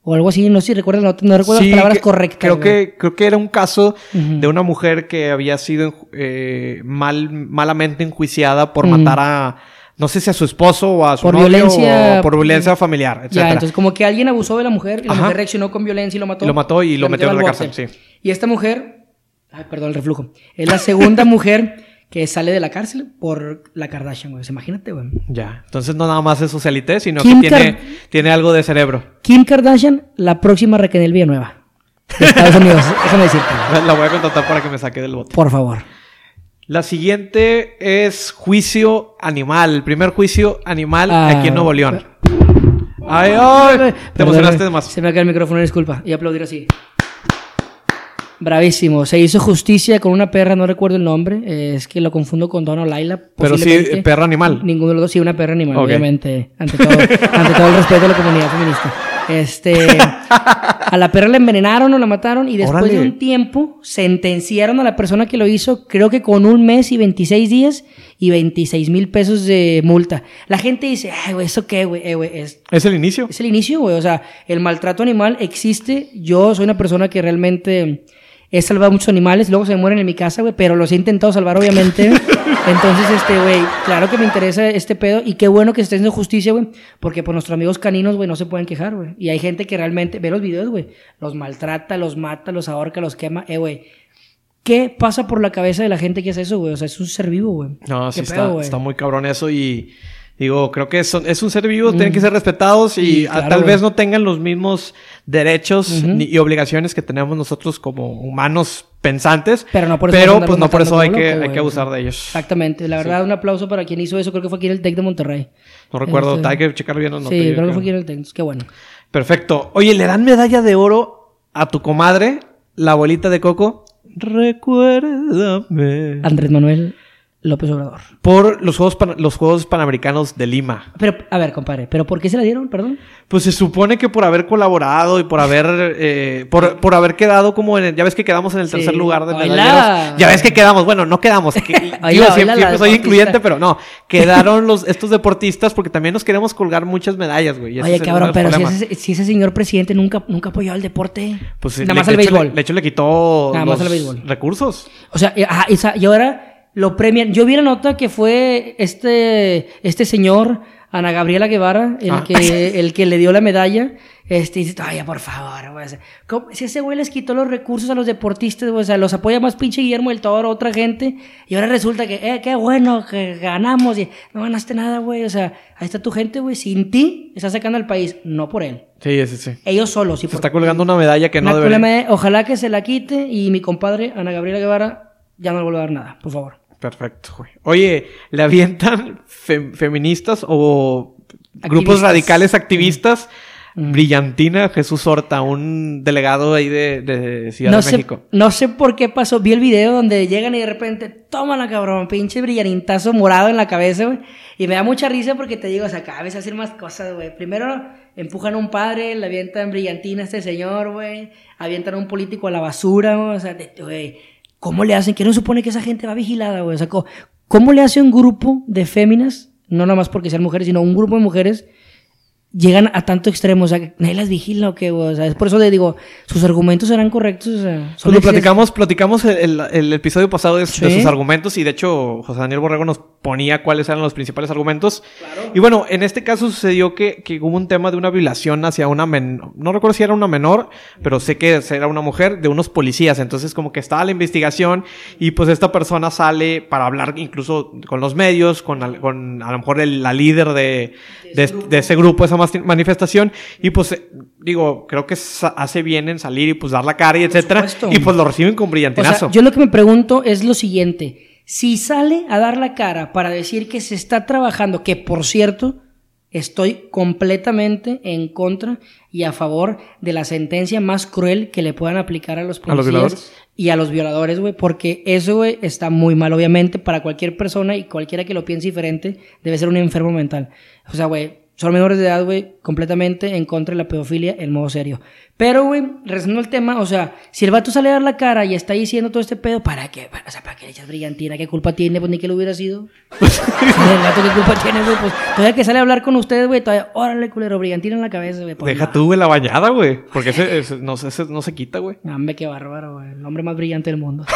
o algo así, no sé si recuerdas, no, no recuerdo Sí, las palabras que- correctas. Creo que, creo que era un caso de una mujer que había sido eh, mal, malamente enjuiciada por matar a, no sé si a su esposo o a su Por novio violencia- o por violencia familiar, Ya, etcétera. entonces como que alguien abusó de la mujer y la Ajá. mujer reaccionó con violencia y lo mató. Lo mató y lo metió en la bote. cárcel, sí. Y esta mujer, ay, perdón, el reflujo, es la segunda *laughs* mujer que sale de la cárcel por la Kardashian, güey. Imagínate, güey. Ya, entonces no nada más es socialité, sino Kim que tiene, tiene algo de cerebro. Kim Kardashian, la próxima Raquel Villanueva. De Estados Unidos, *laughs* déjame decirte. La, la voy a contratar para que me saque del bote. Por favor. La siguiente es juicio animal. El primer juicio animal aquí en Ah, Nuevo León. Ay, ay, te emocionaste de más. Se me cae el micrófono, disculpa. Y aplaudir así. Bravísimo. Se hizo justicia con una perra, no recuerdo el nombre. eh, es que lo confundo con Donna o Laila. Pero sí, posiblemente. perro animal. Ninguno de los dos, sí, una perra animal, obviamente. Ante todo, ante todo el respeto de la comunidad feminista. Este. A la perra la envenenaron o la mataron y después de un tiempo sentenciaron a la persona que lo hizo, creo que con un mes y 26 días, y 26 mil pesos de multa. La gente dice, ay, güey, ¿eso qué, güey? Eh, güey, es, Es el inicio. es el inicio, güey. O sea, el maltrato animal existe. Yo soy una persona que realmente he salvado muchos animales. Luego se mueren en mi casa, güey. Pero los he intentado salvar, obviamente. Entonces, este, güey, claro que me interesa este pedo. Y qué bueno que se esté haciendo justicia, güey. Porque por nuestros amigos caninos, güey, no se pueden quejar, güey. Y hay gente que realmente ve los videos, güey. Los maltrata, los mata, los ahorca, los quema. Eh, güey. ¿Qué pasa por la cabeza de la gente que hace eso, güey? O sea, es un ser vivo, güey. No, ¿Qué sí pedo, está, está muy cabrón eso y digo, creo que es, es un ser vivo, tienen que ser respetados y, Y a- claro, tal güey. vez no tengan los mismos derechos ni- y obligaciones que tenemos nosotros como humanos pensantes, Pero no por eso pero pues andar no por eso hay que, hay que güey. abusar de ellos. Exactamente. La verdad, un aplauso para quien hizo eso. Creo que fue aquí en el TEC de Monterrey. No recuerdo, Este- hay que checar bien los sí, creo que fue aquí en el TEC. Qué bueno. Perfecto. Oye, le dan medalla de oro a tu comadre, la abuelita de Coco. Recuérdame. Andrés Manuel López Obrador. Por los Juegos, Pan- los Juegos Panamericanos de Lima. Pero, a ver, compadre, ¿pero por qué se la dieron? Perdón. Pues se supone que por haber colaborado y por haber eh, por, por haber quedado como en el, ya ves que quedamos en el Sí. tercer lugar de medalleros. Ya ves que quedamos, bueno, no quedamos, que, *laughs* digo, Oila, siempre, oila, soy incluyente, pero no, quedaron los estos deportistas porque también nos queremos colgar muchas medallas, güey. Oye, cabrón, pero si ese, si ese señor presidente nunca, nunca apoyó al deporte. pues Nada le- más al béisbol. De hecho le quitó Nada más al béisbol. recursos. O sea, ajá, y ahora lo premian. Yo vi la nota que fue este, este señor, Ana Gabriela Guevara, el, Ah. que, el que le dio la medalla. Este, dice, ay, por favor, ¿cómo- si ese güey les quitó los recursos a los deportistas, güey, o sea, los apoya más pinche Guillermo del Toro, otra gente, y ahora resulta que, eh, qué bueno, que ganamos, y no ganaste nada, güey, o sea, ahí está tu gente, güey, sin ti, está sacando al país, no por él. Sí, sí, sí. Ellos solos, Se por está colgando una medalla que no una debería. colema de- Ojalá que se la quite y mi compadre, Ana Gabriela Guevara, ya no le vuelva a dar nada, por favor. Perfecto, güey. Oye, ¿le avientan fe- feministas o grupos radicales activistas? Brillantina Jesús Horta, un delegado ahí de, de Ciudad no de sé, México. no sé por qué pasó. Vi el video donde llegan y de repente, tómala, cabrón, pinche brillanintazo morado en la cabeza, güey. Y me da mucha risa porque te digo, o sea, cada vez hacen más cosas, güey. Primero empujan a un padre, le avientan brillantina a este señor, güey. Avientan a un político a la basura, güey. O sea, güey, ¿cómo le hacen? ¿Qué no supone que esa gente va vigilada, güey? O sea, ¿cómo, cómo le hace un grupo de féminas, no nada más porque sean mujeres, sino un grupo de mujeres llegan a tanto extremo, o sea, que nadie las vigila o qué. O sea, es por eso le digo, sus argumentos serán correctos, o sea, son platicamos, platicamos el, el- el episodio pasado de, sus argumentos y de hecho José Daniel Borrego nos ponía cuáles eran los principales argumentos. Y bueno, en este caso sucedió que, que hubo un tema de una violación hacia una menor, no recuerdo si era una menor, pero sé que era una mujer de unos policías. Entonces como que estaba la investigación y pues esta persona sale para hablar incluso con los medios, con, con a lo mejor el- la líder de, de, de ese grupo, esa manifestación. Y pues eh, digo, creo que hace bien en salir y pues dar la cara y etcétera. supuesto. Y pues lo reciben con O brillantinazo. sea, yo lo que me pregunto es lo siguiente. Si sale a dar la cara para decir que se está trabajando, que por cierto, estoy completamente en contra y a favor de la sentencia más cruel que le puedan aplicar a los ¿A los policías violadores? y a los violadores, güey, porque eso, güey, está muy mal, obviamente, para cualquier persona y cualquiera que lo piense diferente, debe ser un enfermo mental. O sea, güey, son menores de edad, güey, completamente en contra de la pedofilia en modo serio. Pero, güey, regresando al tema, o sea, si el vato sale a dar la cara y está diciendo todo este pedo, ¿para qué? O sea, ¿para qué le echas brillantina? ¿Qué culpa tiene? Pues ni que lo hubiera sido. *laughs* el vato, ¿qué culpa tiene, güey? Pues todavía que sale a hablar con ustedes, güey, todavía, órale, culero, brillantina en la cabeza, güey. pues, Deja no. tú, güey, la bañada, güey. Porque ese, ese no, se- ese no se quita, güey. Hombre, qué bárbaro, güey. El hombre más brillante del mundo. *laughs*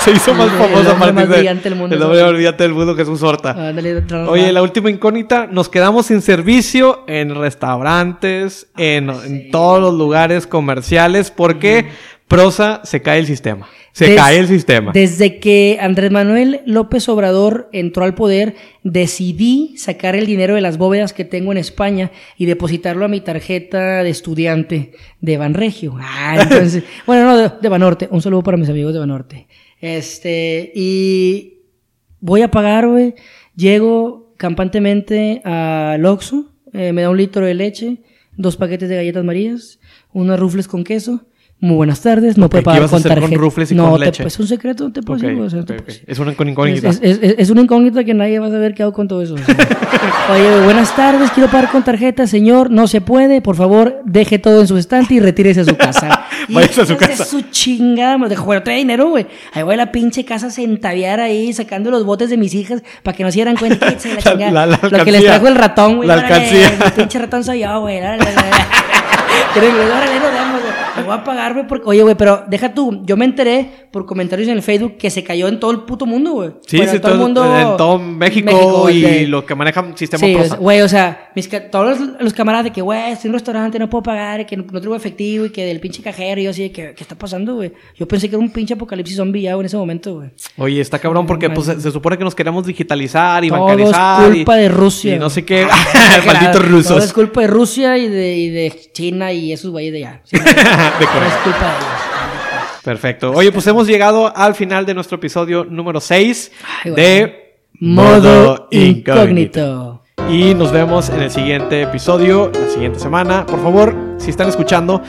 Se hizo más El- el famoso a hombre más brillante del mundo, El hombre más brillante del mundo, Horta. Ándale, tra- tra- Oye, la última incógnita, nos quedamos sin servicio en restaurantes, en, en todos los lugares comerciales, porque prosa se cae el sistema. Se Des- cae el sistema. Desde que Andrés Manuel López Obrador entró al poder, decidí sacar el dinero de las bóvedas que tengo en España y depositarlo a mi tarjeta de estudiante de Banregio. Ah, *laughs* entonces, bueno, no, de, de Banorte. Un saludo para mis amigos de Banorte. Este, y voy a pagar, güey. Llego campantemente al Oxxo, eh, me da un litro de leche, dos paquetes de galletas marías, unas rufles con queso Muy buenas tardes, no Ok, puede ¿qué pagar a con hacer con tarjeta. rufles y no, con te- leche? es un secreto, no te puedo decir, o sea, te decir. Es una Es, incógnita. es- es- es una incógnita que nadie va a saber qué hago con todo eso. o *laughs* sea. Oye, buenas tardes, quiero pagar con tarjeta, señor. No se puede, por favor, deje todo en su estante y retírese a su casa. *laughs* Váyase a su casa. su chingada, me dejó trae dinero, güey. Ahí voy a la pinche casa centaviar ahí, sacando los botes de mis hijas para que no se dieran cuenta que se la *laughs* chingada. la- la Lo que les trajo el ratón, güey. La órale, alcancía. El pinche ratón soy yo, güey. órale, órale. Quiero que, órale, nos vemos, Me voy a pagar, güey, porque... Oye, güey, pero deja tú. Yo me enteré por comentarios en el Facebook que se cayó en todo el puto mundo, güey. Sí, Bueno, sí, en todo el todo- mundo... en todo México, México, y de- lo que manejan sistema Sí, güey, o sea, mis todos los, los camaradas de que, güey, estoy en un restaurante, no puedo pagar, que no, no tengo efectivo, y que del pinche cajero, y yo así, de que, ¿qué está pasando, güey? Yo pensé que era un pinche apocalipsis zombie ya, en ese momento, güey. Oye, está cabrón porque pues, se, se supone que nos queremos digitalizar y Todo bancarizar. es culpa y, de Rusia. Y no sé qué. Ah, *laughs* Malditos Todo es rusos. culpa de Rusia y de, y de China y esos güeyes de allá. Sí, *laughs* de Corea. es culpa de ellos. Perfecto. Oye, pues hemos llegado al final de nuestro episodio número 6 Ay, güey. de Modo incógnito. Y nos vemos en el siguiente episodio, la siguiente semana. Por favor, si están escuchando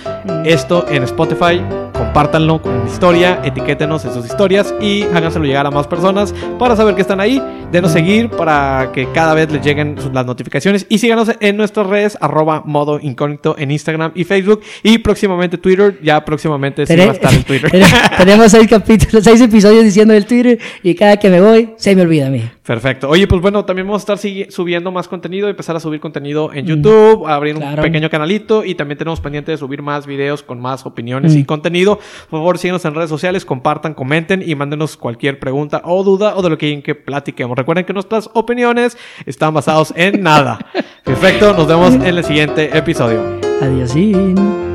esto en Spotify, compártanlo con historia, etiquétenos en sus historias y háganselo llegar a más personas para saber que están ahí. Denos seguir para que cada vez les lleguen las notificaciones y síganos en nuestras redes, arroba modo incógnito en Instagram y Facebook y próximamente Twitter. Ya próximamente sí va a estar en Twitter. *laughs* Tene- *laughs* Tenemos seis capítulos, seis episodios diciendo el Twitter y cada que me voy se me olvida a mí. Perfecto. Oye, pues bueno, también vamos a estar subiendo más contenido, empezar a subir contenido en YouTube, abrir un pequeño canalito y también tenemos pendiente de subir más videos con más opiniones y Mm. contenido. Por favor, síganos en redes sociales, compartan, comenten y mándenos cualquier pregunta o duda o de lo que quieren que platiquemos. Recuerden que nuestras opiniones están basadas en nada. *laughs* Perfecto, nos vemos en el siguiente episodio. Adiós.